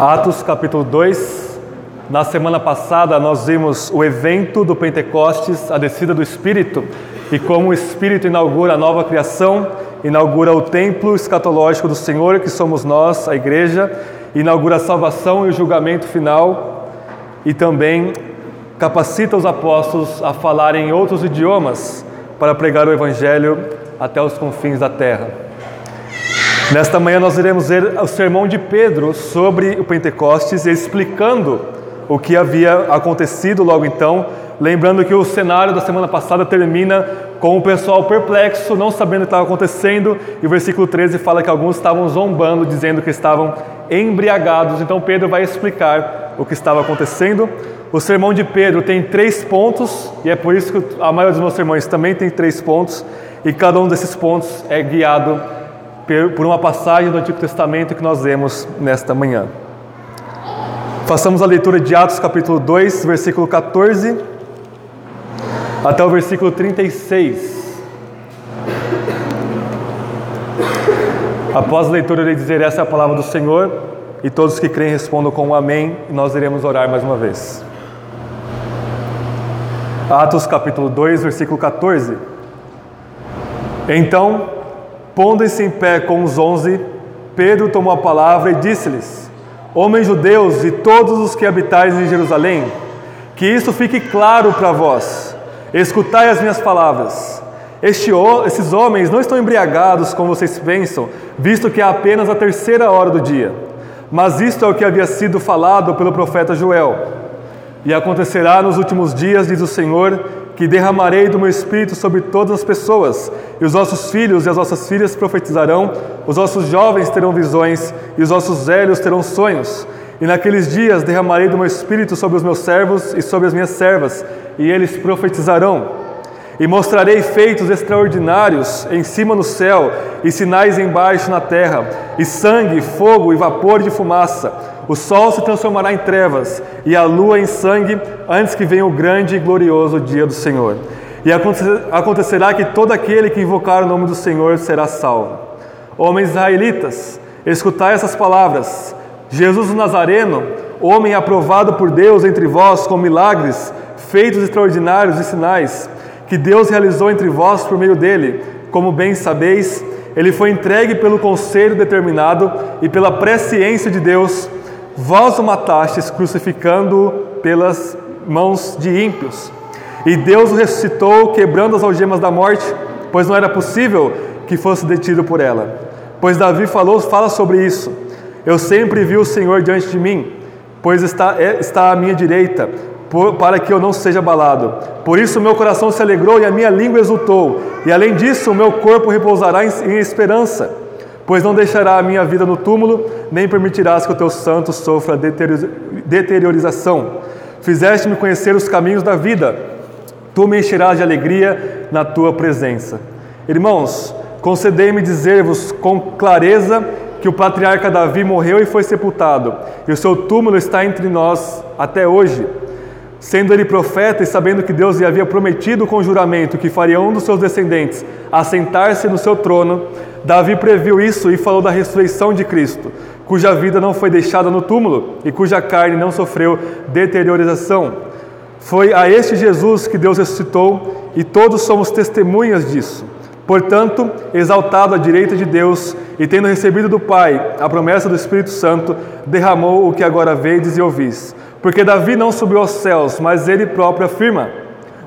Atos capítulo 2. Na semana passada nós vimos o evento do Pentecostes, a descida do Espírito, e como o Espírito inaugura a nova criação, inaugura o templo escatológico do Senhor, que somos nós, a igreja, inaugura a salvação e o julgamento final, e também capacita os apóstolos a falarem em outros idiomas para pregar o Evangelho até os confins da terra. Nesta manhã nós iremos ver o sermão de Pedro sobre o Pentecostes, explicando o que havia acontecido logo então, lembrando que o cenário da semana passada termina com o pessoal perplexo, não sabendo o que estava acontecendo, e o versículo 13 fala que alguns estavam zombando, dizendo que estavam embriagados. Então Pedro vai explicar o que estava acontecendo. O sermão de Pedro tem três pontos, e é por isso que a maioria dos meus sermões também tem três pontos, e cada um desses pontos é guiado por uma passagem do Antigo Testamento que nós vemos nesta manhã. Façamos a leitura de Atos capítulo 2, versículo 14 até o versículo 36. Após a leitura, irei dizer: Essa é a palavra do Senhor, e todos que creem respondam com um amém, e nós iremos orar mais uma vez. Atos capítulo 2, versículo 14. Então, Pondo-se em pé com os onze, Pedro tomou a palavra e disse-lhes: Homens judeus e todos os que habitais em Jerusalém, que isso fique claro para vós. Escutai as minhas palavras. Este, esses homens não estão embriagados como vocês pensam, visto que é apenas a terceira hora do dia. Mas isto é o que havia sido falado pelo profeta Joel. E acontecerá nos últimos dias, diz o Senhor, que derramarei do meu espírito sobre todas as pessoas, e os vossos filhos e as vossas filhas profetizarão, os vossos jovens terão visões, e os vossos velhos terão sonhos. E naqueles dias derramarei do meu espírito sobre os meus servos e sobre as minhas servas, e eles profetizarão. E mostrarei feitos extraordinários em cima no céu, e sinais embaixo na terra, e sangue, fogo e vapor de fumaça. O sol se transformará em trevas, e a lua em sangue, antes que venha o grande e glorioso dia do Senhor. E acontecerá que todo aquele que invocar o nome do Senhor será salvo. Homens israelitas, escutai essas palavras. Jesus o Nazareno, homem aprovado por Deus entre vós com milagres, feitos extraordinários e sinais, que Deus realizou entre vós por meio dele. Como bem sabeis, ele foi entregue pelo conselho determinado e pela presciência de Deus. Vós o matastes, crucificando-o pelas mãos de ímpios. E Deus o ressuscitou, quebrando as algemas da morte, pois não era possível que fosse detido por ela. Pois Davi falou, fala sobre isso. Eu sempre vi o Senhor diante de mim, pois está, é, está à minha direita, por, para que eu não seja abalado. Por isso meu coração se alegrou e a minha língua exultou, e além disso o meu corpo repousará em, em esperança, pois não deixará a minha vida no túmulo, nem permitirás que o teu santo sofra deteriorização. Fizeste-me conhecer os caminhos da vida, tu me encherás de alegria na tua presença. Irmãos, concedei-me dizer-vos com clareza que o patriarca Davi morreu e foi sepultado, e o seu túmulo está entre nós até hoje. Sendo ele profeta e sabendo que Deus lhe havia prometido com juramento que faria um dos seus descendentes assentar-se no seu trono, Davi previu isso e falou da ressurreição de Cristo, cuja vida não foi deixada no túmulo e cuja carne não sofreu deteriorização. Foi a este Jesus que Deus ressuscitou e todos somos testemunhas disso. Portanto, exaltado à direita de Deus e tendo recebido do Pai a promessa do Espírito Santo, derramou o que agora vedes e ouvis. Porque Davi não subiu aos céus, mas ele próprio afirma: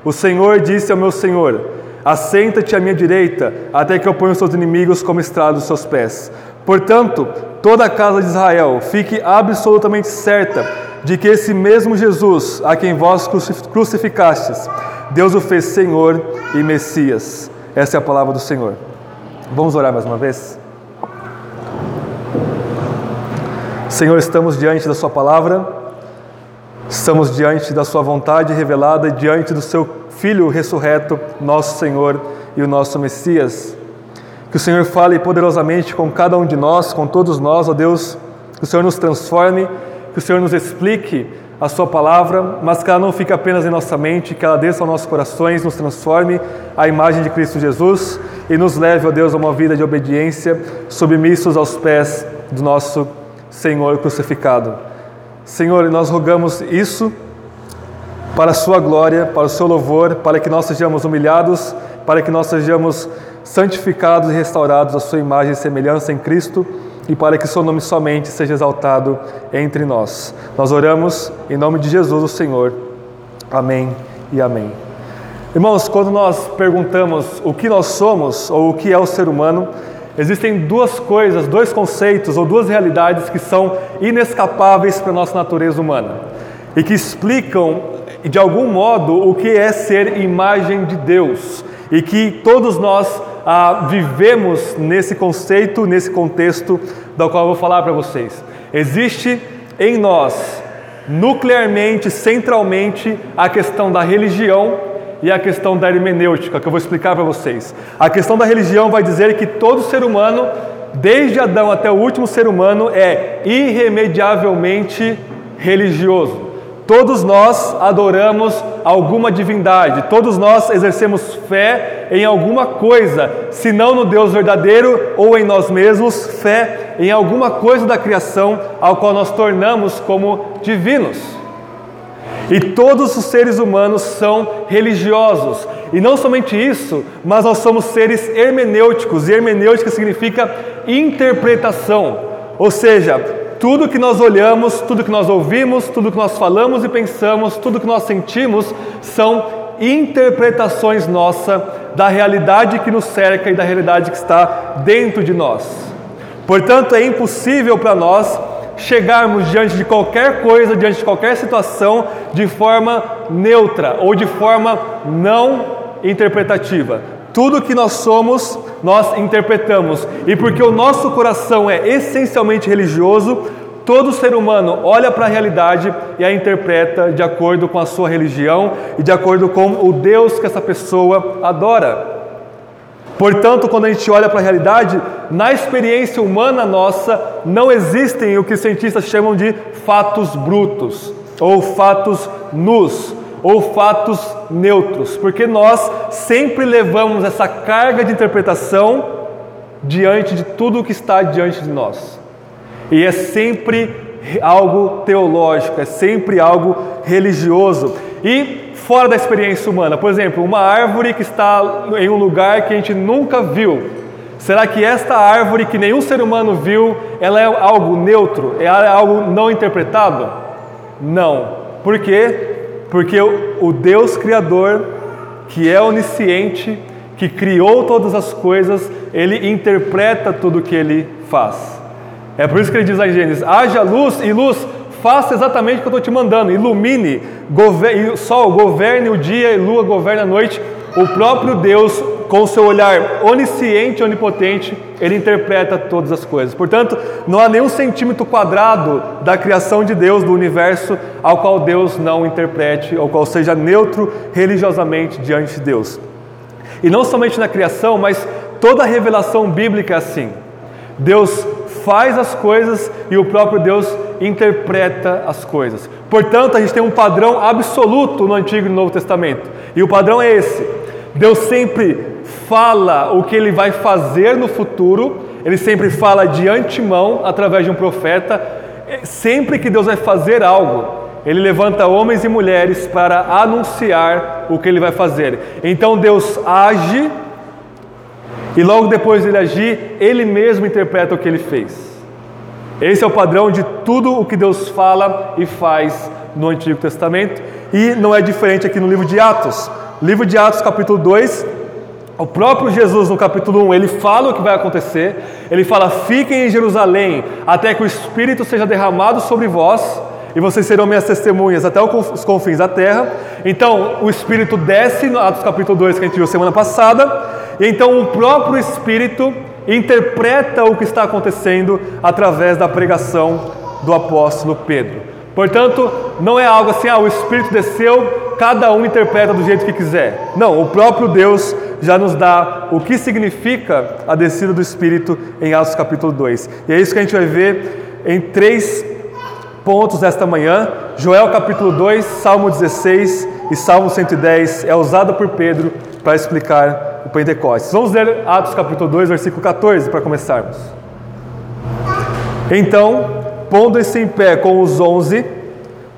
O Senhor disse ao meu Senhor: Assenta-te à minha direita, até que eu ponha os seus inimigos como estrado dos seus pés. Portanto, toda a casa de Israel fique absolutamente certa de que esse mesmo Jesus, a quem vós crucificastes, Deus o fez Senhor e Messias. Essa é a palavra do Senhor. Vamos orar mais uma vez? Senhor, estamos diante da Sua palavra. Estamos diante da Sua vontade revelada, diante do Seu Filho ressurreto, nosso Senhor e o nosso Messias. Que o Senhor fale poderosamente com cada um de nós, com todos nós, ó Deus. Que o Senhor nos transforme, que o Senhor nos explique a Sua palavra, mas que ela não fique apenas em nossa mente, que ela desça aos nossos corações, nos transforme à imagem de Cristo Jesus e nos leve, ó Deus, a uma vida de obediência, submissos aos pés do nosso Senhor crucificado. Senhor, nós rogamos isso para a Sua glória, para o Seu louvor, para que nós sejamos humilhados, para que nós sejamos santificados e restaurados à Sua imagem e semelhança em Cristo e para que Seu nome somente seja exaltado entre nós. Nós oramos em nome de Jesus, o Senhor. Amém e amém. Irmãos, quando nós perguntamos o que nós somos ou o que é o ser humano, existem duas coisas, dois conceitos ou duas realidades que são inescapáveis para a nossa natureza humana e que explicam de algum modo o que é ser imagem de Deus e que todos nós ah, vivemos nesse conceito, nesse contexto do qual eu vou falar para vocês. Existe em nós, nuclearmente, centralmente, a questão da religião e a questão da hermenêutica, que eu vou explicar para vocês. A questão da religião vai dizer que todo ser humano, desde Adão até o último ser humano, é irremediavelmente religioso. Todos nós adoramos alguma divindade, todos nós exercemos fé em alguma coisa, se não no Deus verdadeiro ou em nós mesmos, fé em alguma coisa da criação ao qual nós tornamos como divinos. E todos os seres humanos são religiosos. E não somente isso, mas nós somos seres hermenêuticos. E hermenêutica significa interpretação. Ou seja, tudo que nós olhamos, tudo que nós ouvimos, tudo que nós falamos e pensamos, tudo que nós sentimos são interpretações nossas da realidade que nos cerca e da realidade que está dentro de nós. Portanto, é impossível para nós chegarmos diante de qualquer coisa, diante de qualquer situação, de forma neutra ou de forma não interpretativa. Tudo que nós somos, nós interpretamos. E porque o nosso coração é essencialmente religioso, todo ser humano olha para a realidade e a interpreta de acordo com a sua religião e de acordo com o Deus que essa pessoa adora. Portanto, quando a gente olha para a realidade, na experiência humana nossa, não existem o que cientistas chamam de fatos brutos, ou fatos nus, ou fatos neutros, porque nós sempre levamos essa carga de interpretação diante de tudo o que está diante de nós. E é sempre algo teológico, é sempre algo religioso. E fora da experiência humana. Por exemplo, uma árvore que está em um lugar que a gente nunca viu. Será que esta árvore que nenhum ser humano viu, ela é algo neutro? É algo não interpretado? Não. Por quê? Porque o Deus Criador, que é onisciente, que criou todas as coisas, ele interpreta tudo o que ele faz. É por isso que ele diz a Gênesis: haja luz e luz faça exatamente o que eu estou te mandando, ilumine, sol governe o dia e lua governe a noite. O próprio Deus, com seu olhar onisciente onipotente, ele interpreta todas as coisas. Portanto, não há nenhum centímetro quadrado da criação de Deus, do universo, ao qual Deus não interprete, ao qual seja neutro religiosamente diante de Deus. E não somente na criação, mas toda a revelação bíblica é assim. Deus faz as coisas e o próprio Deus interpreta as coisas. Portanto, a gente tem um padrão absoluto no Antigo e no Novo Testamento. E o padrão é esse: Deus sempre fala o que ele vai fazer no futuro, ele sempre fala de antemão através de um profeta. Sempre que Deus vai fazer algo, ele levanta homens e mulheres para anunciar o que ele vai fazer. Então Deus age e logo depois de ele agir, ele mesmo interpreta o que ele fez. Esse é o padrão de tudo o que Deus fala e faz no Antigo Testamento e não é diferente aqui no livro de Atos. Livro de Atos, capítulo 2, o próprio Jesus, no capítulo 1, ele fala o que vai acontecer. Ele fala: Fiquem em Jerusalém até que o Espírito seja derramado sobre vós, e vocês serão minhas testemunhas até os confins da terra. Então, o Espírito desce, Atos capítulo 2, que a gente viu semana passada, e então o próprio Espírito interpreta o que está acontecendo através da pregação do apóstolo Pedro. Portanto, não é algo assim, ah, o Espírito desceu, cada um interpreta do jeito que quiser. Não, o próprio Deus já nos dá o que significa a descida do Espírito em Atos capítulo 2. E é isso que a gente vai ver em três pontos esta manhã. Joel capítulo 2, Salmo 16 e Salmo 110 é usado por Pedro para explicar o Pentecostes. Vamos ler Atos capítulo 2, versículo 14 para começarmos. Então, pondo-se em pé com os onze,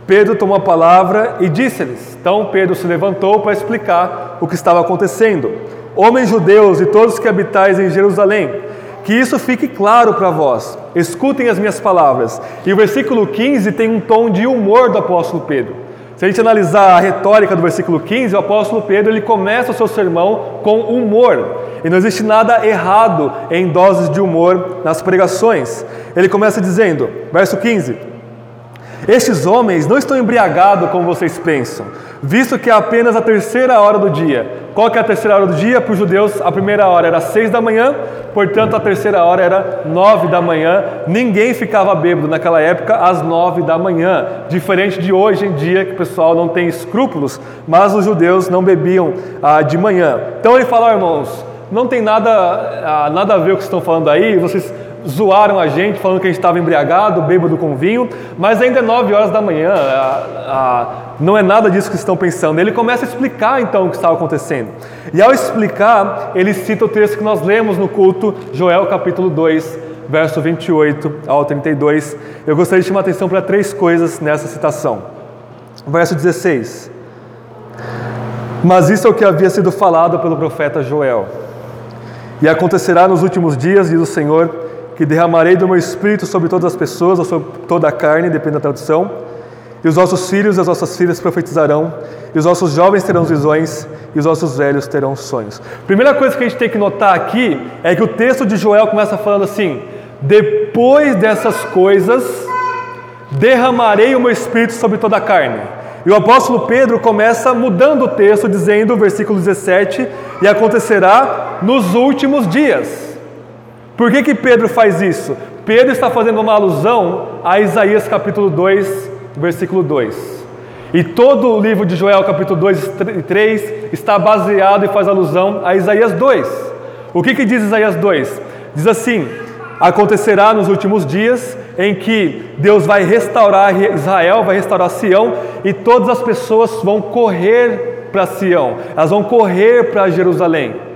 Pedro tomou a palavra e disse-lhes. Então Pedro se levantou para explicar o que estava acontecendo. Homens judeus e todos que habitais em Jerusalém, que isso fique claro para vós. Escutem as minhas palavras. E o versículo 15 tem um tom de humor do apóstolo Pedro. Se a gente analisar a retórica do versículo 15, o apóstolo Pedro ele começa o seu sermão com humor. E não existe nada errado em doses de humor nas pregações. Ele começa dizendo, verso 15: Estes homens não estão embriagados como vocês pensam, visto que é apenas a terceira hora do dia. Qual que é a terceira hora do dia? Para os judeus, a primeira hora era seis da manhã, portanto a terceira hora era nove da manhã. Ninguém ficava bêbado naquela época às nove da manhã, diferente de hoje em dia que o pessoal não tem escrúpulos, mas os judeus não bebiam ah, de manhã. Então ele fala, irmãos, não tem nada, ah, nada a ver o que estão falando aí, vocês zoaram a gente falando que a gente estava embriagado, bêbado com vinho, mas ainda é nove horas da manhã, a, a, não é nada disso que estão pensando. Ele começa a explicar então o que estava acontecendo. E ao explicar, ele cita o texto que nós lemos no culto, Joel capítulo 2, verso 28 ao 32. Eu gostaria de chamar a atenção para três coisas nessa citação. Verso 16. Mas isso é o que havia sido falado pelo profeta Joel. E acontecerá nos últimos dias, diz o Senhor, que derramarei do meu espírito sobre todas as pessoas, ou sobre toda a carne, depende da tradução. E os vossos filhos e as vossas filhas profetizarão, e os vossos jovens terão visões, e os vossos velhos terão sonhos. Primeira coisa que a gente tem que notar aqui é que o texto de Joel começa falando assim: depois dessas coisas, derramarei o meu espírito sobre toda a carne. E o apóstolo Pedro começa mudando o texto, dizendo, versículo 17: E acontecerá nos últimos dias. Por que, que Pedro faz isso? Pedro está fazendo uma alusão a Isaías capítulo 2, versículo 2. E todo o livro de Joel, capítulo 2 e 3, está baseado e faz alusão a Isaías 2. O que, que diz Isaías 2? Diz assim: Acontecerá nos últimos dias em que Deus vai restaurar Israel, vai restaurar Sião, e todas as pessoas vão correr para Sião, elas vão correr para Jerusalém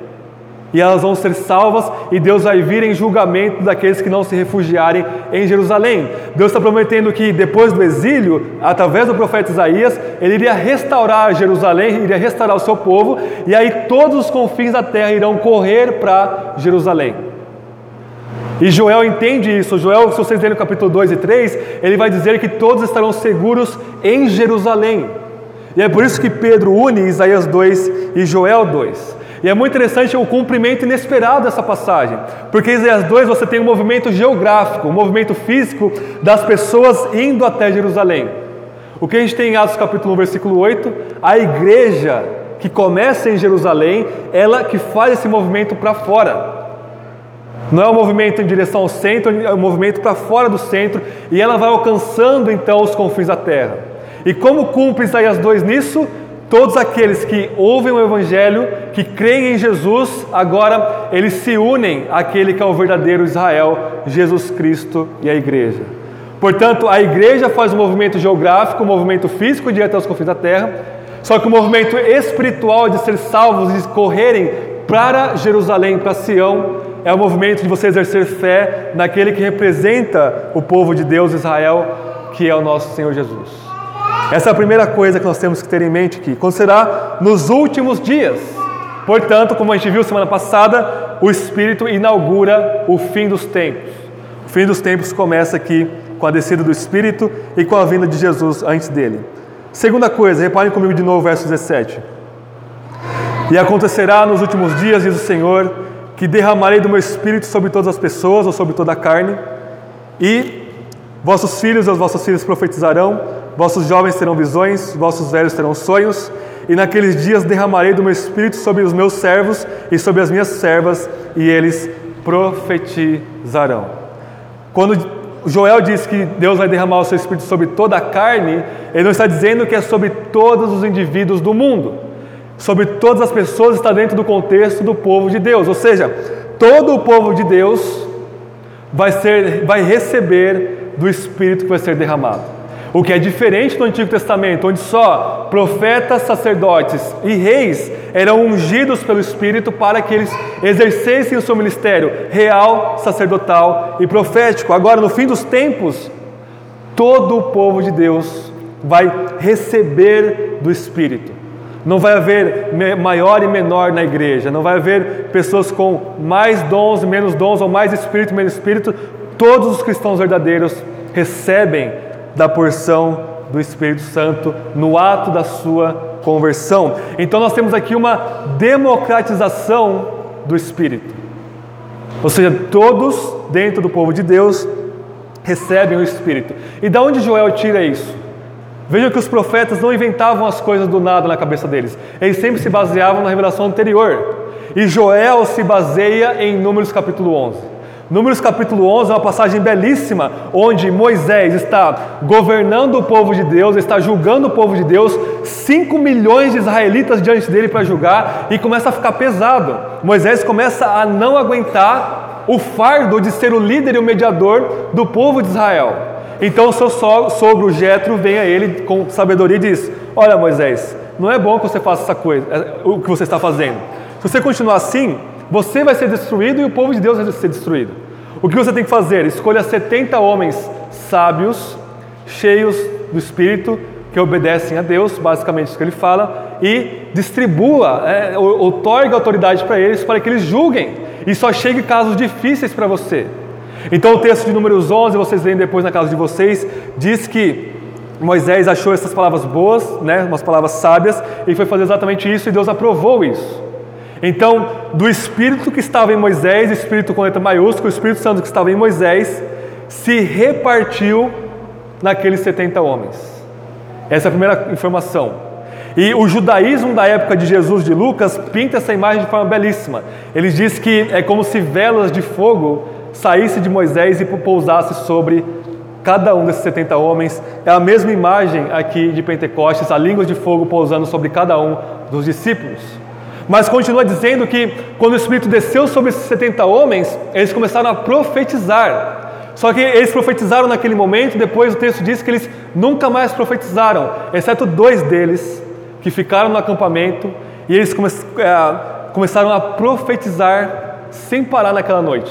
e elas vão ser salvas, e Deus vai vir em julgamento daqueles que não se refugiarem em Jerusalém. Deus está prometendo que depois do exílio, através do profeta Isaías, ele iria restaurar Jerusalém, iria restaurar o seu povo, e aí todos os confins da terra irão correr para Jerusalém. E Joel entende isso. Joel, se vocês lerem no capítulo 2 e 3, ele vai dizer que todos estarão seguros em Jerusalém. E é por isso que Pedro une Isaías 2 e Joel 2. E é muito interessante o cumprimento inesperado dessa passagem, porque em Isaías 2 você tem um movimento geográfico, um movimento físico das pessoas indo até Jerusalém. O que a gente tem em Atos capítulo 1, versículo 8, a igreja que começa em Jerusalém, ela que faz esse movimento para fora. Não é um movimento em direção ao centro, é um movimento para fora do centro, e ela vai alcançando então os confins da terra. E como cumpre Isaías 2 nisso? Todos aqueles que ouvem o Evangelho, que creem em Jesus, agora eles se unem àquele que é o verdadeiro Israel, Jesus Cristo e a igreja. Portanto, a igreja faz um movimento geográfico, um movimento físico de ir até os confins da terra, só que o movimento espiritual de ser salvos e correrem para Jerusalém, para Sião, é o movimento de você exercer fé naquele que representa o povo de Deus, Israel, que é o nosso Senhor Jesus. Essa é a primeira coisa que nós temos que ter em mente aqui. Acontecerá nos últimos dias. Portanto, como a gente viu semana passada, o Espírito inaugura o fim dos tempos. O fim dos tempos começa aqui com a descida do Espírito e com a vinda de Jesus antes dele. Segunda coisa, reparem comigo de novo, verso 17. E acontecerá nos últimos dias, diz o Senhor, que derramarei do meu Espírito sobre todas as pessoas ou sobre toda a carne, e vossos filhos e as vossas filhas profetizarão, Vossos jovens terão visões, vossos velhos terão sonhos, e naqueles dias derramarei do meu espírito sobre os meus servos e sobre as minhas servas, e eles profetizarão. Quando Joel diz que Deus vai derramar o seu espírito sobre toda a carne, ele não está dizendo que é sobre todos os indivíduos do mundo, sobre todas as pessoas está dentro do contexto do povo de Deus, ou seja, todo o povo de Deus vai ser vai receber do espírito que vai ser derramado. O que é diferente do Antigo Testamento, onde só profetas, sacerdotes e reis eram ungidos pelo Espírito para que eles exercessem o seu ministério real, sacerdotal e profético. Agora, no fim dos tempos, todo o povo de Deus vai receber do Espírito. Não vai haver maior e menor na igreja, não vai haver pessoas com mais dons, menos dons, ou mais espírito, menos espírito. Todos os cristãos verdadeiros recebem da porção do Espírito Santo no ato da sua conversão. Então nós temos aqui uma democratização do Espírito. Ou seja, todos dentro do povo de Deus recebem o Espírito. E da onde Joel tira isso? Vejam que os profetas não inventavam as coisas do nada na cabeça deles. Eles sempre se baseavam na revelação anterior. E Joel se baseia em Números capítulo 11. Números capítulo 11 é uma passagem belíssima, onde Moisés está governando o povo de Deus, está julgando o povo de Deus, 5 milhões de israelitas diante dele para julgar, e começa a ficar pesado. Moisés começa a não aguentar o fardo de ser o líder e o mediador do povo de Israel. Então o seu sogro Jetro vem a ele com sabedoria e diz: Olha, Moisés, não é bom que você faça essa coisa, é, o que você está fazendo. Se você continuar assim, você vai ser destruído e o povo de Deus vai ser destruído. O que você tem que fazer? Escolha 70 homens sábios, cheios do Espírito, que obedecem a Deus, basicamente isso que ele fala, e distribua, é, autoridade para eles, para que eles julguem e só chegue casos difíceis para você. Então o texto de Números 11, vocês leem depois na casa de vocês, diz que Moisés achou essas palavras boas, né, umas palavras sábias, e foi fazer exatamente isso e Deus aprovou isso. Então, do Espírito que estava em Moisés, Espírito com letra maiúscula, o Espírito Santo que estava em Moisés, se repartiu naqueles 70 homens. Essa é a primeira informação. E o judaísmo da época de Jesus de Lucas pinta essa imagem de forma belíssima. Ele diz que é como se velas de fogo saísse de Moisés e pousasse sobre cada um desses 70 homens. É a mesma imagem aqui de Pentecostes, a língua de fogo pousando sobre cada um dos discípulos. Mas continua dizendo que quando o Espírito desceu sobre esses 70 homens, eles começaram a profetizar. Só que eles profetizaram naquele momento, depois o texto diz que eles nunca mais profetizaram, exceto dois deles, que ficaram no acampamento e eles come é, começaram a profetizar sem parar naquela noite.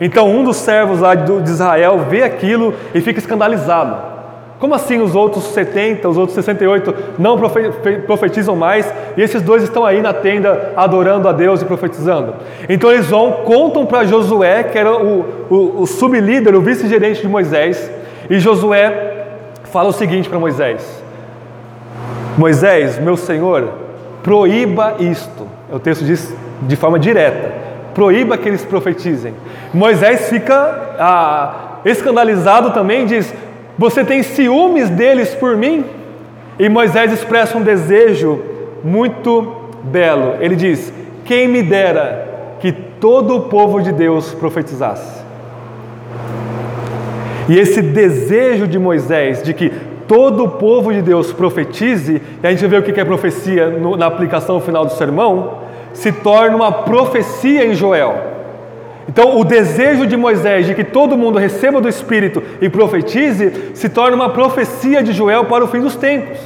Então um dos servos lá de Israel vê aquilo e fica escandalizado. Como assim os outros 70, os outros 68 não profetizam mais e esses dois estão aí na tenda adorando a Deus e profetizando? Então eles vão, contam para Josué, que era o, o, o sublíder, o vice-gerente de Moisés, e Josué fala o seguinte para Moisés: Moisés, meu senhor, proíba isto. O texto diz de forma direta: proíba que eles profetizem. Moisés fica ah, escandalizado também, diz: você tem ciúmes deles por mim? E Moisés expressa um desejo muito belo. Ele diz: Quem me dera que todo o povo de Deus profetizasse. E esse desejo de Moisés de que todo o povo de Deus profetize, e a gente vê o que é profecia na aplicação final do sermão, se torna uma profecia em Joel. Então, o desejo de Moisés de que todo mundo receba do Espírito e profetize se torna uma profecia de Joel para o fim dos tempos.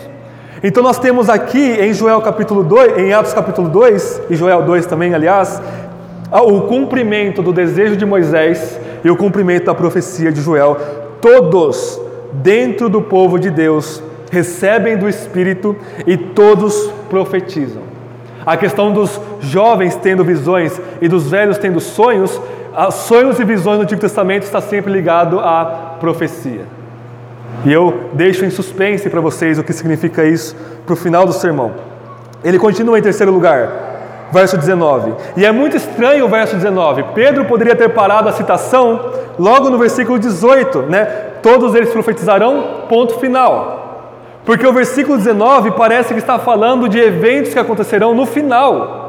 Então, nós temos aqui em Joel capítulo 2, em Atos capítulo 2, e Joel 2 também, aliás, o cumprimento do desejo de Moisés e o cumprimento da profecia de Joel. Todos dentro do povo de Deus recebem do Espírito e todos profetizam. A questão dos jovens tendo visões e dos velhos tendo sonhos, sonhos e visões no Antigo Testamento está sempre ligado à profecia. E eu deixo em suspense para vocês o que significa isso para o final do sermão. Ele continua em terceiro lugar, verso 19. E é muito estranho o verso 19. Pedro poderia ter parado a citação logo no versículo 18, né? Todos eles profetizarão, ponto final. Porque o versículo 19 parece que está falando de eventos que acontecerão no final.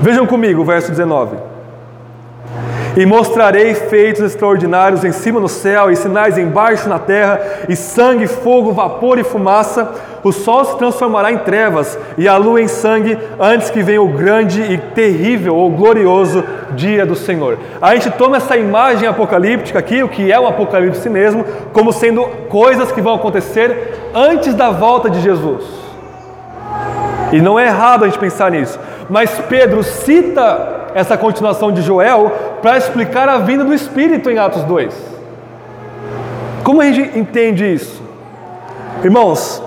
Vejam comigo o verso 19. E mostrarei feitos extraordinários em cima no céu, e sinais embaixo na terra, e sangue, fogo, vapor e fumaça. O sol se transformará em trevas, e a lua em sangue, antes que venha o grande e terrível ou glorioso dia do Senhor. A gente toma essa imagem apocalíptica aqui, o que é o apocalipse mesmo, como sendo coisas que vão acontecer antes da volta de Jesus. E não é errado a gente pensar nisso. Mas Pedro cita essa continuação de Joel para explicar a vinda do Espírito em Atos 2. Como a gente entende isso? Irmãos,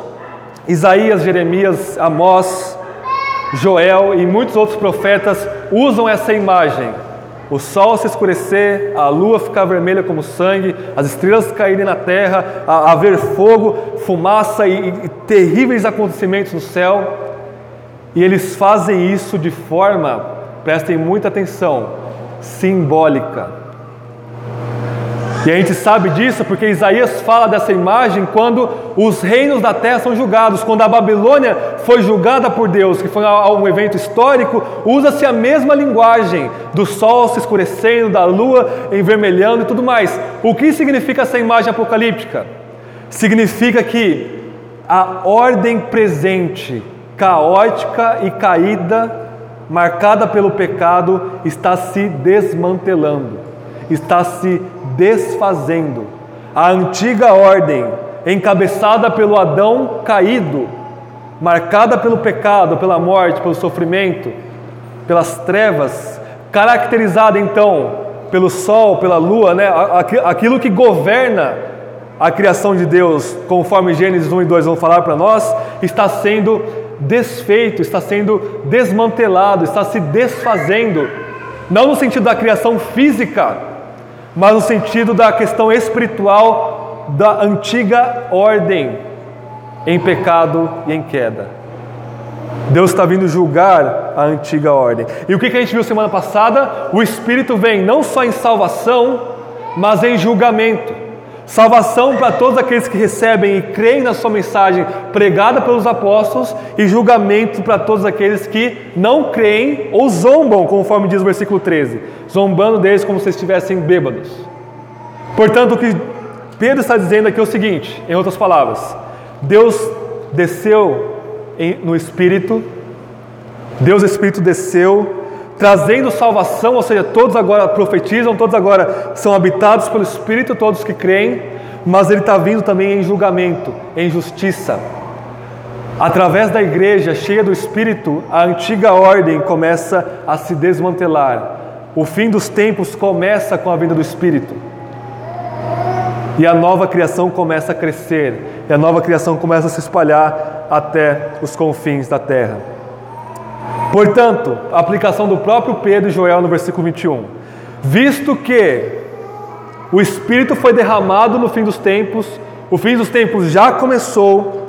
Isaías, Jeremias, Amós, Joel e muitos outros profetas usam essa imagem. O sol se escurecer, a lua ficar vermelha como sangue, as estrelas caírem na terra, haver fogo, fumaça e, e terríveis acontecimentos no céu. E eles fazem isso de forma, prestem muita atenção, simbólica. E a gente sabe disso porque Isaías fala dessa imagem quando os reinos da terra são julgados. Quando a Babilônia foi julgada por Deus, que foi um evento histórico, usa-se a mesma linguagem do sol se escurecendo, da lua envermelhando e tudo mais. O que significa essa imagem apocalíptica? Significa que a ordem presente, caótica e caída, marcada pelo pecado, está se desmantelando está se desfazendo. A antiga ordem, encabeçada pelo Adão caído, marcada pelo pecado, pela morte, pelo sofrimento, pelas trevas, caracterizada então pelo sol, pela lua, né? aquilo que governa a criação de Deus, conforme Gênesis 1 e 2 vão falar para nós, está sendo desfeito, está sendo desmantelado, está se desfazendo, não no sentido da criação física, mas no sentido da questão espiritual da antiga ordem em pecado e em queda. Deus está vindo julgar a antiga ordem. E o que a gente viu semana passada? O Espírito vem não só em salvação, mas em julgamento. Salvação para todos aqueles que recebem e creem na sua mensagem pregada pelos apóstolos, e julgamento para todos aqueles que não creem ou zombam, conforme diz o versículo 13, zombando deles como se estivessem bêbados. Portanto, o que Pedro está dizendo aqui é o seguinte, em outras palavras: Deus desceu no Espírito, Deus Espírito desceu trazendo salvação, ou seja, todos agora profetizam, todos agora são habitados pelo Espírito, todos que creem, mas Ele está vindo também em julgamento, em justiça. Através da igreja cheia do Espírito, a antiga ordem começa a se desmantelar. O fim dos tempos começa com a vinda do Espírito. E a nova criação começa a crescer, e a nova criação começa a se espalhar até os confins da terra. Portanto, a aplicação do próprio Pedro e Joel no versículo 21. Visto que o Espírito foi derramado no fim dos tempos, o fim dos tempos já começou,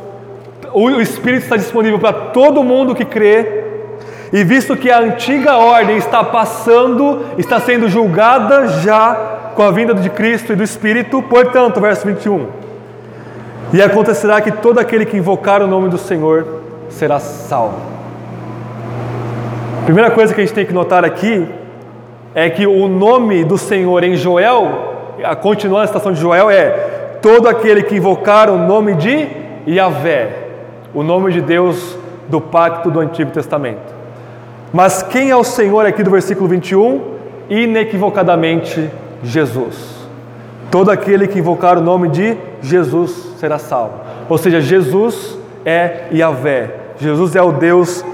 o Espírito está disponível para todo mundo que crê, e visto que a antiga ordem está passando, está sendo julgada já com a vinda de Cristo e do Espírito, portanto, verso 21. E acontecerá que todo aquele que invocar o nome do Senhor será salvo. Primeira coisa que a gente tem que notar aqui é que o nome do Senhor em Joel, a citação de Joel, é todo aquele que invocar o nome de Yahvé, o nome de Deus do pacto do Antigo Testamento. Mas quem é o Senhor aqui do versículo 21? Inequivocadamente Jesus. Todo aquele que invocar o nome de Jesus será salvo. Ou seja, Jesus é Yahvé. Jesus é o Deus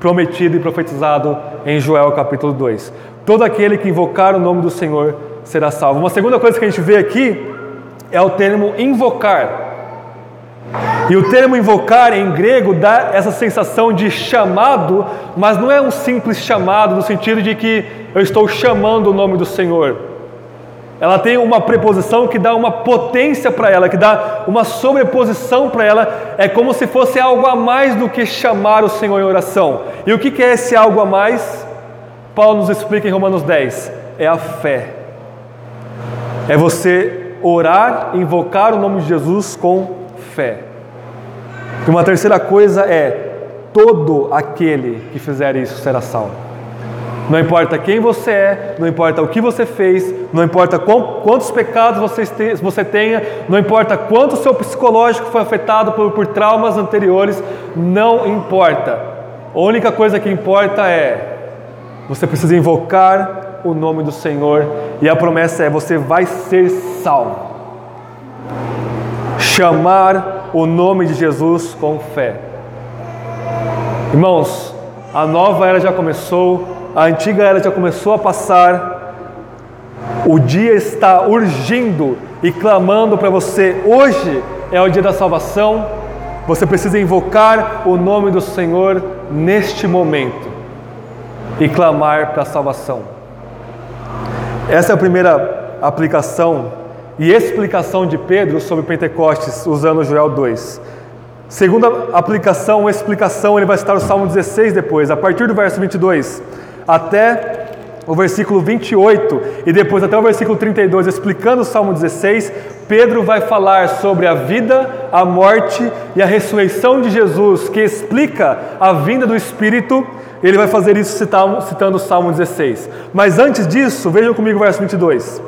prometido e profetizado em Joel capítulo 2. Todo aquele que invocar o nome do Senhor será salvo. Uma segunda coisa que a gente vê aqui é o termo invocar. E o termo invocar em grego dá essa sensação de chamado, mas não é um simples chamado no sentido de que eu estou chamando o nome do Senhor. Ela tem uma preposição que dá uma potência para ela, que dá uma sobreposição para ela. É como se fosse algo a mais do que chamar o Senhor em oração. E o que é esse algo a mais? Paulo nos explica em Romanos 10: é a fé. É você orar, invocar o nome de Jesus com fé. E uma terceira coisa é: todo aquele que fizer isso será salvo. Não importa quem você é, não importa o que você fez, não importa quantos pecados você tenha, não importa quanto seu psicológico foi afetado por, por traumas anteriores, não importa. A única coisa que importa é você precisa invocar o nome do Senhor e a promessa é: você vai ser salvo. Chamar o nome de Jesus com fé. Irmãos, a nova era já começou, a antiga era já começou a passar, O dia está urgindo e clamando para você. Hoje é o dia da salvação. Você precisa invocar o nome do Senhor neste momento e clamar para a salvação. Essa é a primeira aplicação e explicação de Pedro sobre Pentecostes, usando Joel 2. Segunda aplicação, explicação, ele vai citar o Salmo 16 depois, a partir do verso 22 até o versículo 28 e depois até o versículo 32, explicando o Salmo 16, Pedro vai falar sobre a vida, a morte e a ressurreição de Jesus, que explica a vinda do Espírito. Ele vai fazer isso citando o Salmo 16. Mas antes disso, vejam comigo o verso 22.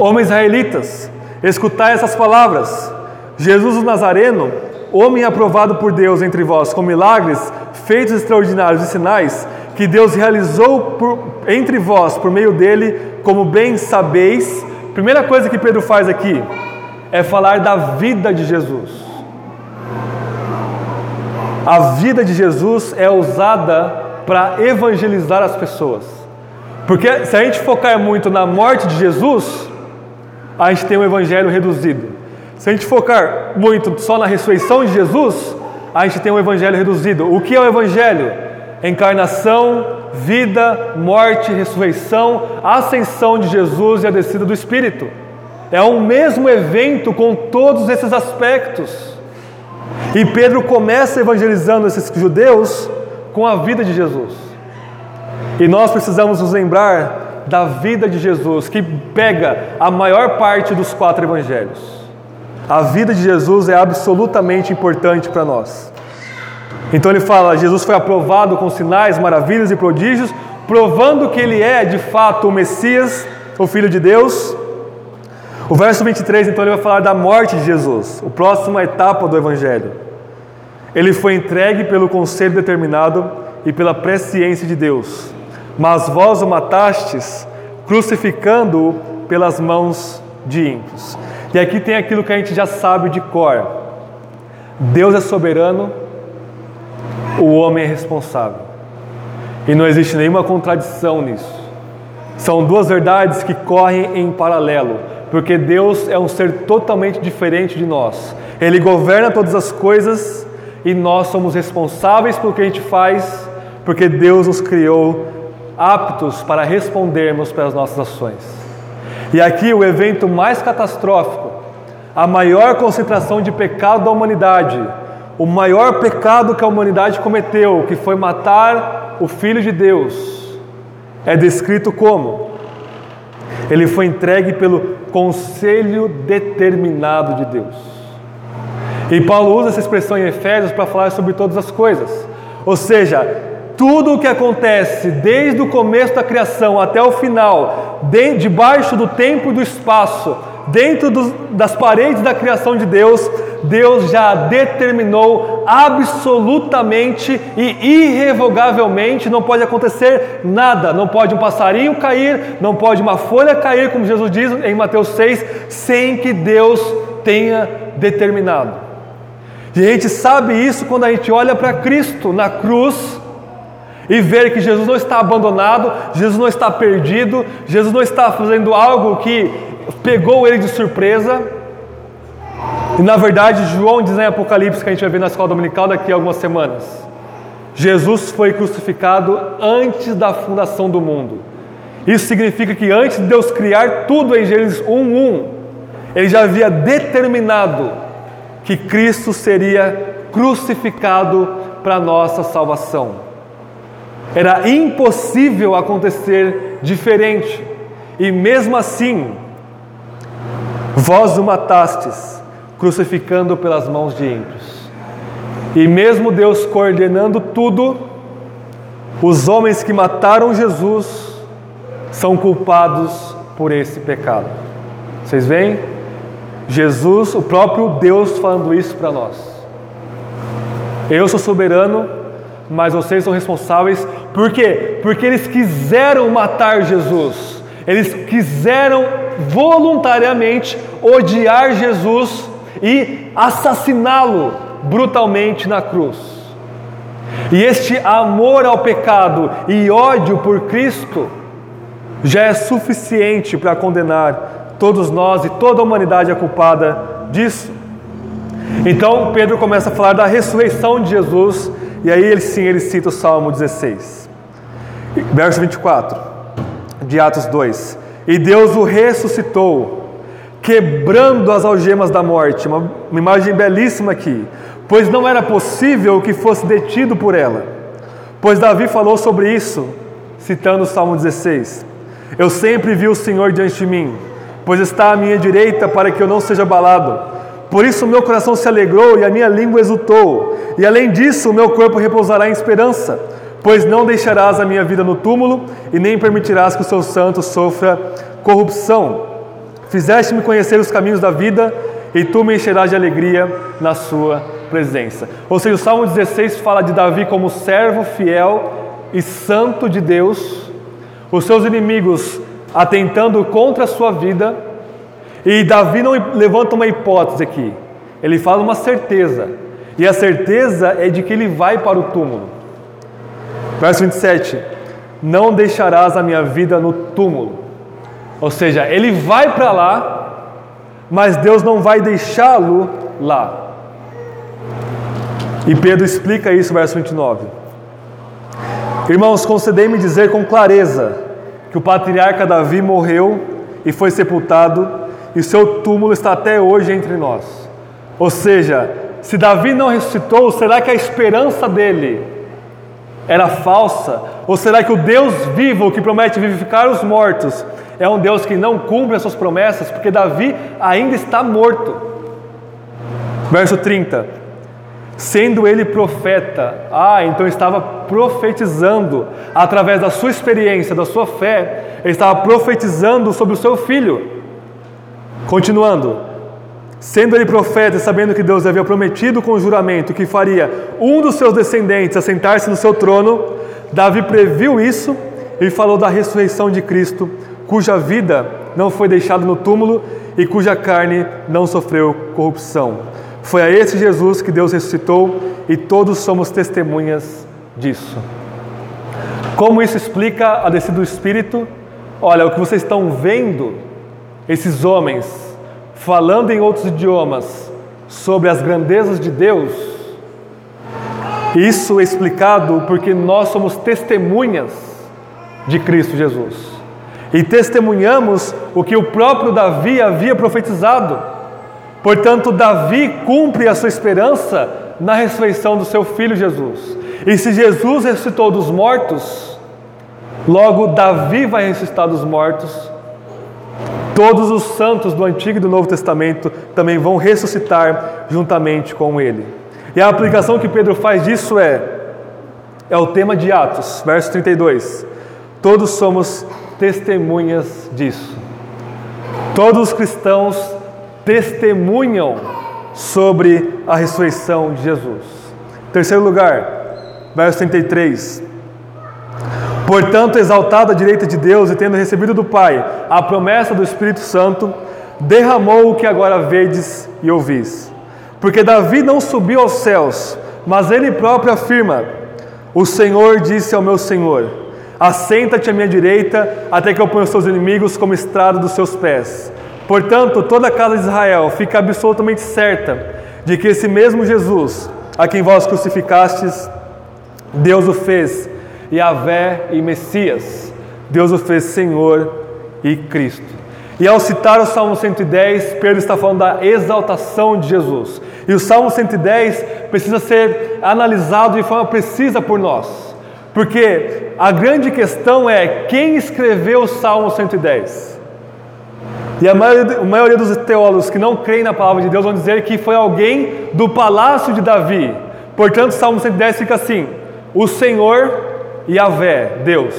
Homens israelitas, escutai essas palavras. Jesus o Nazareno, homem aprovado por Deus entre vós com milagres, feitos extraordinários e sinais, que Deus realizou por, entre vós por meio dele, como bem sabeis. Primeira coisa que Pedro faz aqui é falar da vida de Jesus. A vida de Jesus é usada para evangelizar as pessoas. Porque se a gente focar muito na morte de Jesus, a gente tem um evangelho reduzido. Se a gente focar muito só na ressurreição de Jesus, a gente tem um evangelho reduzido. O que é o evangelho? Encarnação, vida, morte, ressurreição, ascensão de Jesus e a descida do Espírito. É um mesmo evento com todos esses aspectos. E Pedro começa evangelizando esses judeus com a vida de Jesus. E nós precisamos nos lembrar da vida de Jesus, que pega a maior parte dos quatro evangelhos. A vida de Jesus é absolutamente importante para nós. Então ele fala: Jesus foi aprovado com sinais, maravilhas e prodígios, provando que ele é de fato o Messias, o Filho de Deus. O verso 23, então, ele vai falar da morte de Jesus, a próxima etapa do Evangelho. Ele foi entregue pelo conselho determinado e pela presciência de Deus, mas vós o matastes, crucificando-o pelas mãos de ímpios. E aqui tem aquilo que a gente já sabe de cor: Deus é soberano o homem é responsável. E não existe nenhuma contradição nisso. São duas verdades que correm em paralelo, porque Deus é um ser totalmente diferente de nós. Ele governa todas as coisas e nós somos responsáveis pelo que a gente faz, porque Deus nos criou aptos para respondermos pelas nossas ações. E aqui o evento mais catastrófico, a maior concentração de pecado da humanidade, o maior pecado que a humanidade cometeu, que foi matar o Filho de Deus, é descrito como? Ele foi entregue pelo conselho determinado de Deus. E Paulo usa essa expressão em Efésios para falar sobre todas as coisas. Ou seja, tudo o que acontece desde o começo da criação até o final, de, debaixo do tempo e do espaço, dentro dos, das paredes da criação de Deus, Deus já determinou absolutamente e irrevogavelmente, não pode acontecer nada, não pode um passarinho cair, não pode uma folha cair, como Jesus diz em Mateus 6, sem que Deus tenha determinado. E a gente sabe isso quando a gente olha para Cristo na cruz e ver que Jesus não está abandonado, Jesus não está perdido, Jesus não está fazendo algo que pegou ele de surpresa. E na verdade, João diz em Apocalipse, que a gente vai ver na escola dominical daqui a algumas semanas: Jesus foi crucificado antes da fundação do mundo. Isso significa que antes de Deus criar tudo em Gênesis 1:1, ele já havia determinado que Cristo seria crucificado para nossa salvação. Era impossível acontecer diferente. E mesmo assim, Vós o matastes, crucificando pelas mãos de ímpios. E mesmo Deus coordenando tudo, os homens que mataram Jesus são culpados por esse pecado. Vocês veem? Jesus, o próprio Deus, falando isso para nós. Eu sou soberano, mas vocês são responsáveis. Por quê? Porque eles quiseram matar Jesus. Eles quiseram voluntariamente odiar Jesus e assassiná-lo brutalmente na cruz. E este amor ao pecado e ódio por Cristo já é suficiente para condenar todos nós e toda a humanidade é culpada disso. Então Pedro começa a falar da ressurreição de Jesus, e aí ele sim ele cita o Salmo 16. Verso 24 de Atos 2. E Deus o ressuscitou, quebrando as algemas da morte. Uma, uma imagem belíssima aqui. Pois não era possível que fosse detido por ela. Pois Davi falou sobre isso, citando o Salmo 16. Eu sempre vi o Senhor diante de mim, pois está à minha direita para que eu não seja abalado. Por isso o meu coração se alegrou e a minha língua exultou. E além disso, o meu corpo repousará em esperança, pois não deixarás a minha vida no túmulo e nem permitirás que o seu santo sofra corrupção. Fizeste-me conhecer os caminhos da vida e tu me encherás de alegria na sua presença. Ou seja, o Salmo 16 fala de Davi como servo fiel e santo de Deus, os seus inimigos atentando contra a sua vida e Davi não levanta uma hipótese aqui, ele fala uma certeza, e a certeza é de que ele vai para o túmulo. Verso 27: Não deixarás a minha vida no túmulo. Ou seja, ele vai para lá, mas Deus não vai deixá-lo lá. E Pedro explica isso, verso 29. Irmãos, concedei-me dizer com clareza que o patriarca Davi morreu e foi sepultado e seu túmulo está até hoje entre nós. Ou seja, se Davi não ressuscitou, será que a esperança dele era falsa? Ou será que o Deus vivo que promete vivificar os mortos é um Deus que não cumpre as suas promessas? Porque Davi ainda está morto. Verso 30. Sendo ele profeta, ah, então estava profetizando através da sua experiência, da sua fé, ele estava profetizando sobre o seu filho. Continuando, sendo ele profeta e sabendo que Deus havia prometido com juramento que faria um dos seus descendentes assentar-se no seu trono, Davi previu isso e falou da ressurreição de Cristo, cuja vida não foi deixada no túmulo e cuja carne não sofreu corrupção. Foi a esse Jesus que Deus ressuscitou e todos somos testemunhas disso. Como isso explica a descida do Espírito? Olha, o que vocês estão vendo esses homens falando em outros idiomas sobre as grandezas de Deus, isso é explicado porque nós somos testemunhas de Cristo Jesus. E testemunhamos o que o próprio Davi havia profetizado. Portanto, Davi cumpre a sua esperança na ressurreição do seu filho Jesus. E se Jesus ressuscitou dos mortos, logo Davi vai ressuscitar dos mortos Todos os santos do Antigo e do Novo Testamento também vão ressuscitar juntamente com ele. E a aplicação que Pedro faz disso é é o tema de Atos, verso 32. Todos somos testemunhas disso. Todos os cristãos testemunham sobre a ressurreição de Jesus. Terceiro lugar, verso 33. Portanto, exaltado à direita de Deus e tendo recebido do Pai a promessa do Espírito Santo, derramou o que agora vedes e ouvis. Porque Davi não subiu aos céus, mas ele próprio afirma: O Senhor disse ao meu Senhor: Assenta-te à minha direita, até que eu ponha os seus inimigos como estrado dos seus pés. Portanto, toda a casa de Israel fica absolutamente certa de que esse mesmo Jesus, a quem vós crucificastes, Deus o fez Yahvé e Messias. Deus o fez Senhor e Cristo. E ao citar o Salmo 110, Pedro está falando da exaltação de Jesus. E o Salmo 110 precisa ser analisado de forma precisa por nós. Porque a grande questão é quem escreveu o Salmo 110? E a maioria, a maioria dos teólogos que não creem na palavra de Deus vão dizer que foi alguém do palácio de Davi. Portanto, o Salmo 110 fica assim: O Senhor Yahvé, Deus,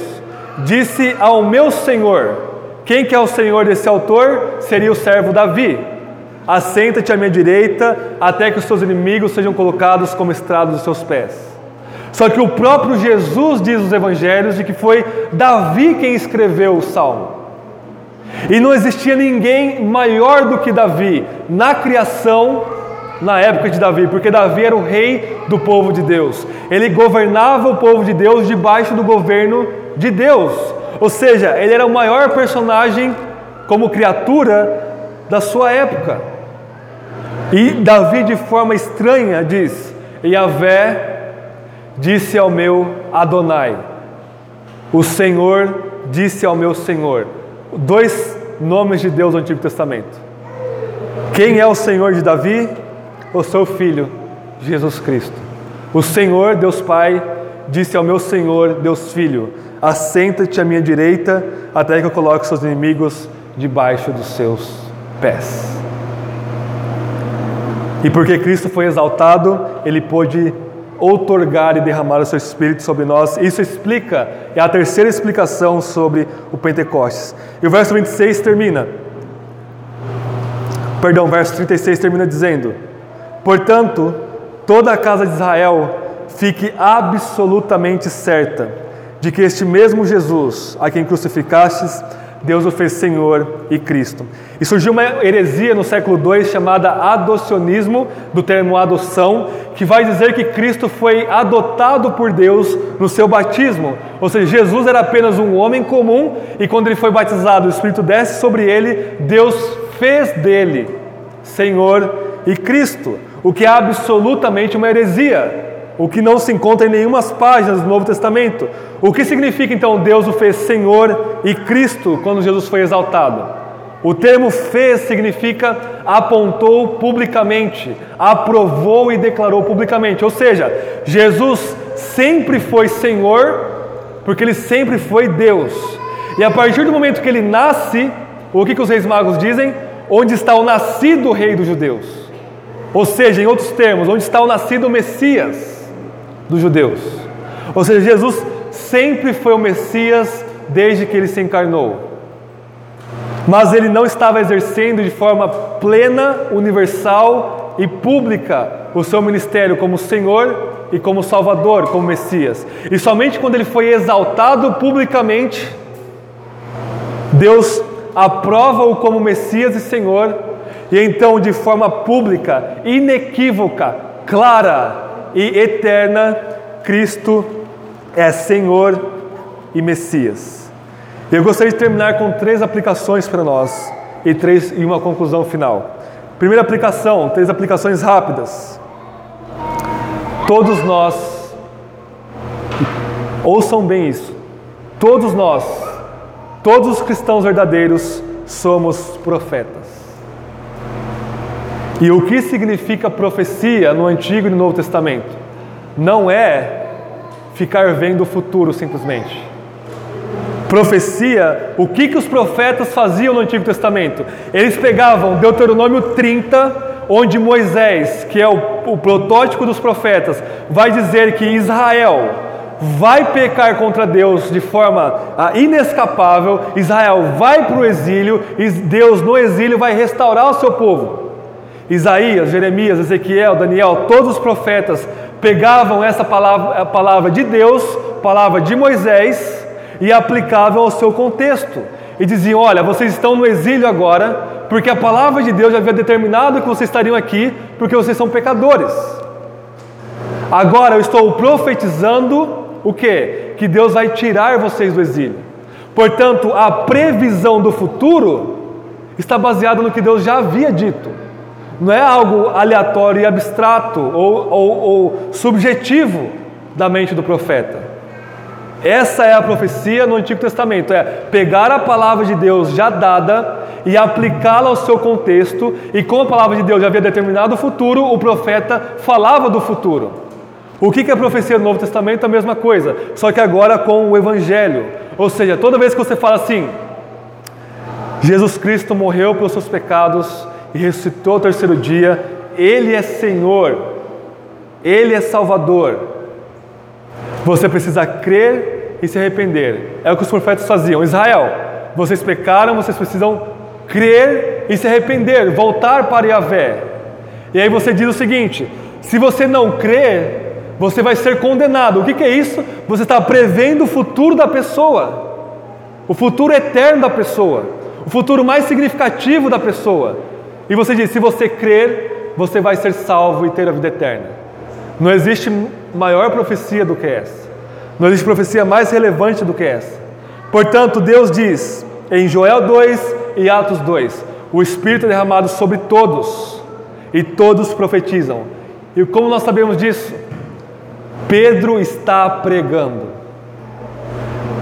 disse ao meu Senhor: Quem que é o Senhor desse autor? Seria o servo Davi. Assenta-te à minha direita, até que os seus inimigos sejam colocados como estrados dos seus pés. Só que o próprio Jesus diz nos evangelhos de que foi Davi quem escreveu o salmo. E não existia ninguém maior do que Davi na criação na época de Davi, porque Davi era o rei do povo de Deus. Ele governava o povo de Deus debaixo do governo de Deus. Ou seja, ele era o maior personagem como criatura da sua época. E Davi, de forma estranha, diz: Yahvé disse ao meu Adonai, o Senhor disse ao meu Senhor. Dois nomes de Deus no Antigo Testamento. Quem é o Senhor de Davi? O seu filho, Jesus Cristo. O Senhor, Deus Pai, disse ao meu Senhor, Deus Filho: Assenta-te à minha direita, até que eu coloque seus inimigos debaixo dos seus pés. E porque Cristo foi exaltado, ele pôde outorgar e derramar o seu Espírito sobre nós. Isso explica, é a terceira explicação sobre o Pentecostes. E o verso 26 termina. Perdão, verso 36 termina dizendo: Portanto, toda a casa de Israel fique absolutamente certa de que este mesmo Jesus, a quem crucificastes, Deus o fez Senhor e Cristo. E surgiu uma heresia no século II chamada adocionismo, do termo adoção, que vai dizer que Cristo foi adotado por Deus no seu batismo. Ou seja, Jesus era apenas um homem comum e quando ele foi batizado, o Espírito desce sobre ele, Deus fez dele Senhor e Cristo, o que é absolutamente uma heresia o que não se encontra em nenhuma páginas do Novo Testamento. O que significa então Deus o fez Senhor e Cristo quando Jesus foi exaltado? O termo fez significa apontou publicamente, aprovou e declarou publicamente. Ou seja, Jesus sempre foi Senhor, porque ele sempre foi Deus. E a partir do momento que ele nasce, o que, que os reis magos dizem? Onde está o nascido rei dos judeus? Ou seja, em outros termos, onde está o nascido Messias? dos judeus. Ou seja, Jesus sempre foi o Messias desde que ele se encarnou. Mas ele não estava exercendo de forma plena, universal e pública o seu ministério como Senhor e como Salvador, como Messias. E somente quando ele foi exaltado publicamente, Deus aprova-o como Messias e Senhor, e então, de forma pública, inequívoca, clara, e eterna, Cristo é Senhor e Messias. Eu gostaria de terminar com três aplicações para nós e, três, e uma conclusão final. Primeira aplicação, três aplicações rápidas. Todos nós, ouçam bem isso, todos nós, todos os cristãos verdadeiros somos profetas. E o que significa profecia no Antigo e no Novo Testamento? Não é ficar vendo o futuro simplesmente. Profecia, o que, que os profetas faziam no Antigo Testamento? Eles pegavam Deuteronômio 30, onde Moisés, que é o, o protótipo dos profetas, vai dizer que Israel vai pecar contra Deus de forma ah, inescapável, Israel vai para o exílio e Deus no exílio vai restaurar o seu povo. Isaías, Jeremias, Ezequiel, Daniel, todos os profetas pegavam essa palavra, a palavra de Deus, palavra de Moisés, e aplicavam ao seu contexto. E diziam: Olha, vocês estão no exílio agora, porque a palavra de Deus já havia determinado que vocês estariam aqui, porque vocês são pecadores. Agora eu estou profetizando o que? Que Deus vai tirar vocês do exílio. Portanto, a previsão do futuro está baseada no que Deus já havia dito não é algo aleatório e abstrato ou, ou, ou subjetivo da mente do profeta. Essa é a profecia no Antigo Testamento: é pegar a palavra de Deus já dada e aplicá-la ao seu contexto, e como a palavra de Deus já havia determinado o futuro, o profeta falava do futuro. O que é a profecia do Novo Testamento? A mesma coisa, só que agora com o Evangelho. Ou seja, toda vez que você fala assim, Jesus Cristo morreu pelos seus pecados, e ressuscitou ao terceiro dia, Ele é Senhor, Ele é Salvador. Você precisa crer e se arrepender. É o que os profetas faziam. Israel, vocês pecaram, vocês precisam crer e se arrepender, voltar para Yahvé. E aí você diz o seguinte: se você não crer, você vai ser condenado. O que, que é isso? Você está prevendo o futuro da pessoa, o futuro eterno da pessoa, o futuro mais significativo da pessoa. E você diz: se você crer, você vai ser salvo e ter a vida eterna. Não existe maior profecia do que essa. Não existe profecia mais relevante do que essa. Portanto, Deus diz em Joel 2 e Atos 2: O Espírito é derramado sobre todos, e todos profetizam. E como nós sabemos disso? Pedro está pregando,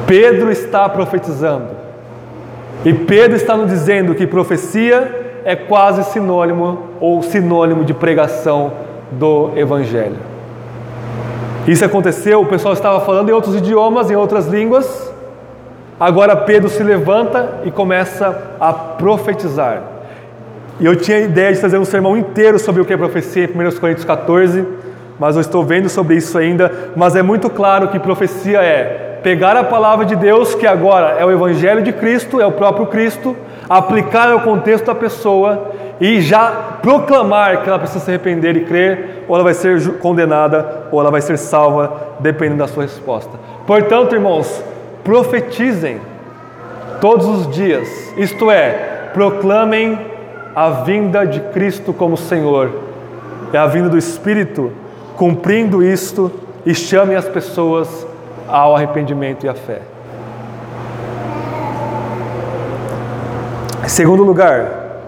Pedro está profetizando, e Pedro está nos dizendo que profecia é quase sinônimo ou sinônimo de pregação do Evangelho. Isso aconteceu, o pessoal estava falando em outros idiomas, em outras línguas. Agora Pedro se levanta e começa a profetizar. E eu tinha a ideia de fazer um sermão inteiro sobre o que é profecia em 1 Coríntios 14, mas eu estou vendo sobre isso ainda. Mas é muito claro que profecia é pegar a palavra de Deus, que agora é o Evangelho de Cristo, é o próprio Cristo, aplicar ao contexto da pessoa e já proclamar que ela precisa se arrepender e crer, ou ela vai ser condenada, ou ela vai ser salva, dependendo da sua resposta. Portanto, irmãos, profetizem todos os dias, isto é, proclamem a vinda de Cristo como Senhor, é a vinda do Espírito, cumprindo isto e chamem as pessoas ao arrependimento e à fé. Em segundo lugar,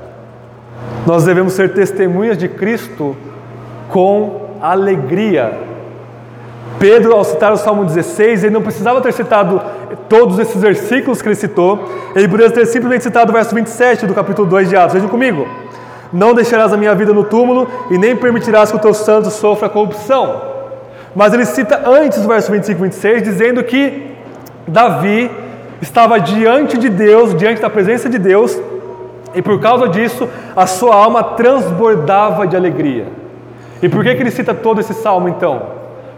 nós devemos ser testemunhas de Cristo com alegria. Pedro, ao citar o Salmo 16, ele não precisava ter citado todos esses versículos que ele citou, ele poderia ter simplesmente citado o verso 27 do capítulo 2 de Atos. Vejam comigo. Não deixarás a minha vida no túmulo e nem permitirás que o teu santo sofra corrupção. Mas ele cita antes do verso 25 e 26, dizendo que Davi estava diante de Deus, diante da presença de Deus, e por causa disso, a sua alma transbordava de alegria. E por que, que ele cita todo esse salmo então?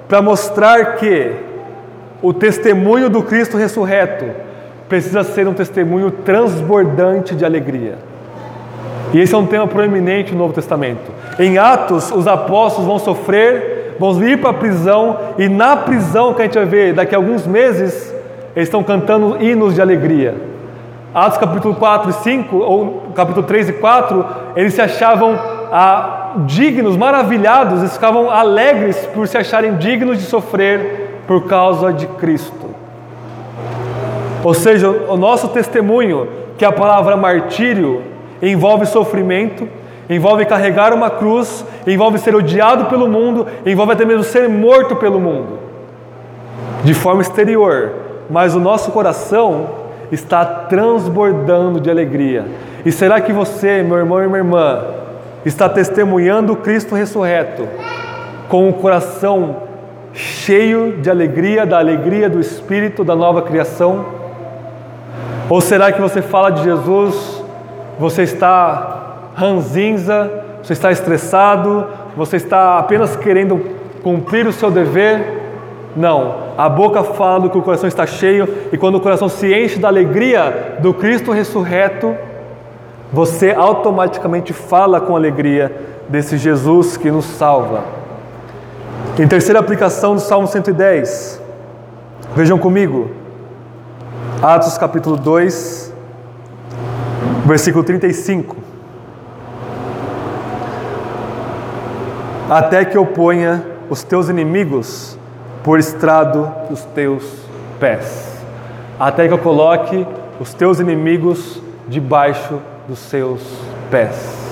Para mostrar que o testemunho do Cristo ressurreto precisa ser um testemunho transbordante de alegria. E esse é um tema proeminente no Novo Testamento. Em Atos, os apóstolos vão sofrer, vão ir para a prisão, e na prisão que a gente vai ver daqui a alguns meses, eles estão cantando hinos de alegria. Atos capítulo 4 e 5, ou capítulo 3 e 4, eles se achavam ah, dignos, maravilhados, eles ficavam alegres por se acharem dignos de sofrer por causa de Cristo. Ou seja, o nosso testemunho, que a palavra martírio envolve sofrimento, envolve carregar uma cruz, envolve ser odiado pelo mundo, envolve até mesmo ser morto pelo mundo, de forma exterior, mas o nosso coração está transbordando de alegria. E será que você, meu irmão e minha irmã, está testemunhando Cristo ressurreto com o coração cheio de alegria, da alegria do Espírito, da nova criação? Ou será que você fala de Jesus, você está ranzinza, você está estressado, você está apenas querendo cumprir o seu dever? Não, a boca fala do que o coração está cheio, e quando o coração se enche da alegria do Cristo ressurreto, você automaticamente fala com alegria desse Jesus que nos salva. Em terceira aplicação do Salmo 110, vejam comigo, Atos capítulo 2, versículo 35. Até que eu ponha os teus inimigos por estrado dos teus pés, até que eu coloque os teus inimigos debaixo dos seus pés.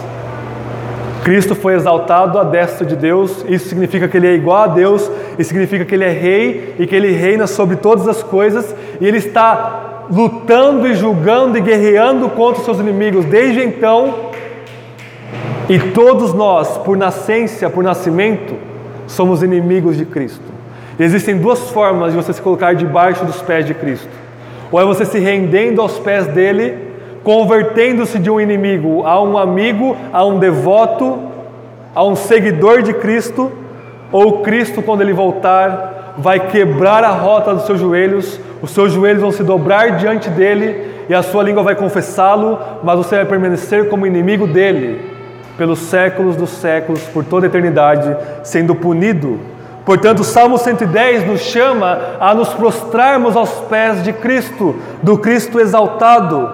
Cristo foi exaltado à destra de Deus, isso significa que ele é igual a Deus, e significa que ele é rei e que ele reina sobre todas as coisas, e ele está lutando e julgando e guerreando contra os seus inimigos desde então. E todos nós, por nascença, por nascimento, somos inimigos de Cristo. Existem duas formas de você se colocar debaixo dos pés de Cristo. Ou é você se rendendo aos pés dele, convertendo-se de um inimigo a um amigo, a um devoto, a um seguidor de Cristo, ou Cristo, quando ele voltar, vai quebrar a rota dos seus joelhos, os seus joelhos vão se dobrar diante dele e a sua língua vai confessá-lo, mas você vai permanecer como inimigo dele pelos séculos dos séculos, por toda a eternidade, sendo punido Portanto, o Salmo 110 nos chama a nos prostrarmos aos pés de Cristo, do Cristo exaltado,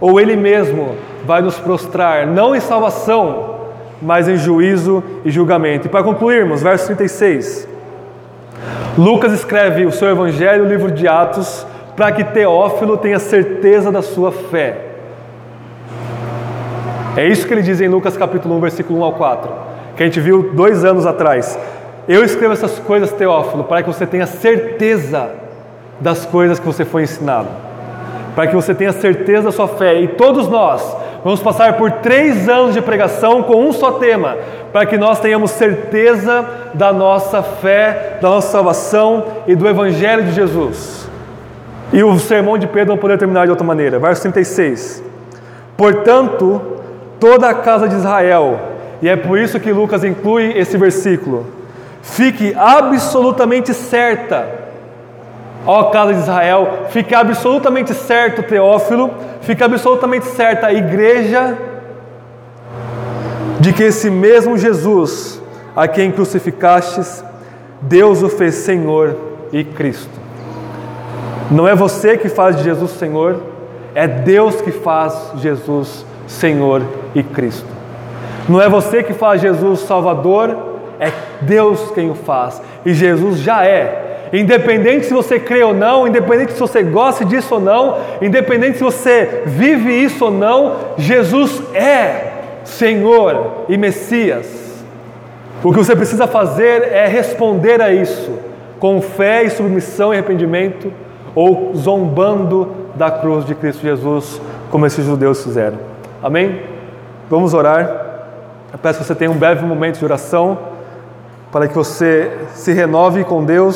ou Ele mesmo vai nos prostrar, não em salvação, mas em juízo e julgamento. E para concluirmos, verso 36. Lucas escreve o seu Evangelho, o livro de Atos, para que Teófilo tenha certeza da sua fé. É isso que ele diz em Lucas capítulo 1, versículo 1 ao 4, que a gente viu dois anos atrás. Eu escrevo essas coisas, Teófilo, para que você tenha certeza das coisas que você foi ensinado, para que você tenha certeza da sua fé. E todos nós vamos passar por três anos de pregação com um só tema, para que nós tenhamos certeza da nossa fé, da nossa salvação e do Evangelho de Jesus. E o sermão de Pedro não poderia terminar de outra maneira. Verso 36. Portanto, toda a casa de Israel, e é por isso que Lucas inclui esse versículo, fique absolutamente certa, ó casa de Israel, fique absolutamente certo, Teófilo, fique absolutamente certa a igreja, de que esse mesmo Jesus, a quem crucificastes, Deus o fez Senhor e Cristo. Não é você que faz de Jesus Senhor, é Deus que faz Jesus Senhor e Cristo. Não é você que faz Jesus Salvador, é Deus quem o faz. E Jesus já é. Independente se você crê ou não, independente se você gosta disso ou não, independente se você vive isso ou não, Jesus é Senhor e Messias. O que você precisa fazer é responder a isso com fé e submissão e arrependimento, ou zombando da cruz de Cristo Jesus, como esses judeus fizeram. Amém? Vamos orar. Eu peço que você tenha um breve momento de oração para que você se renove com Deus.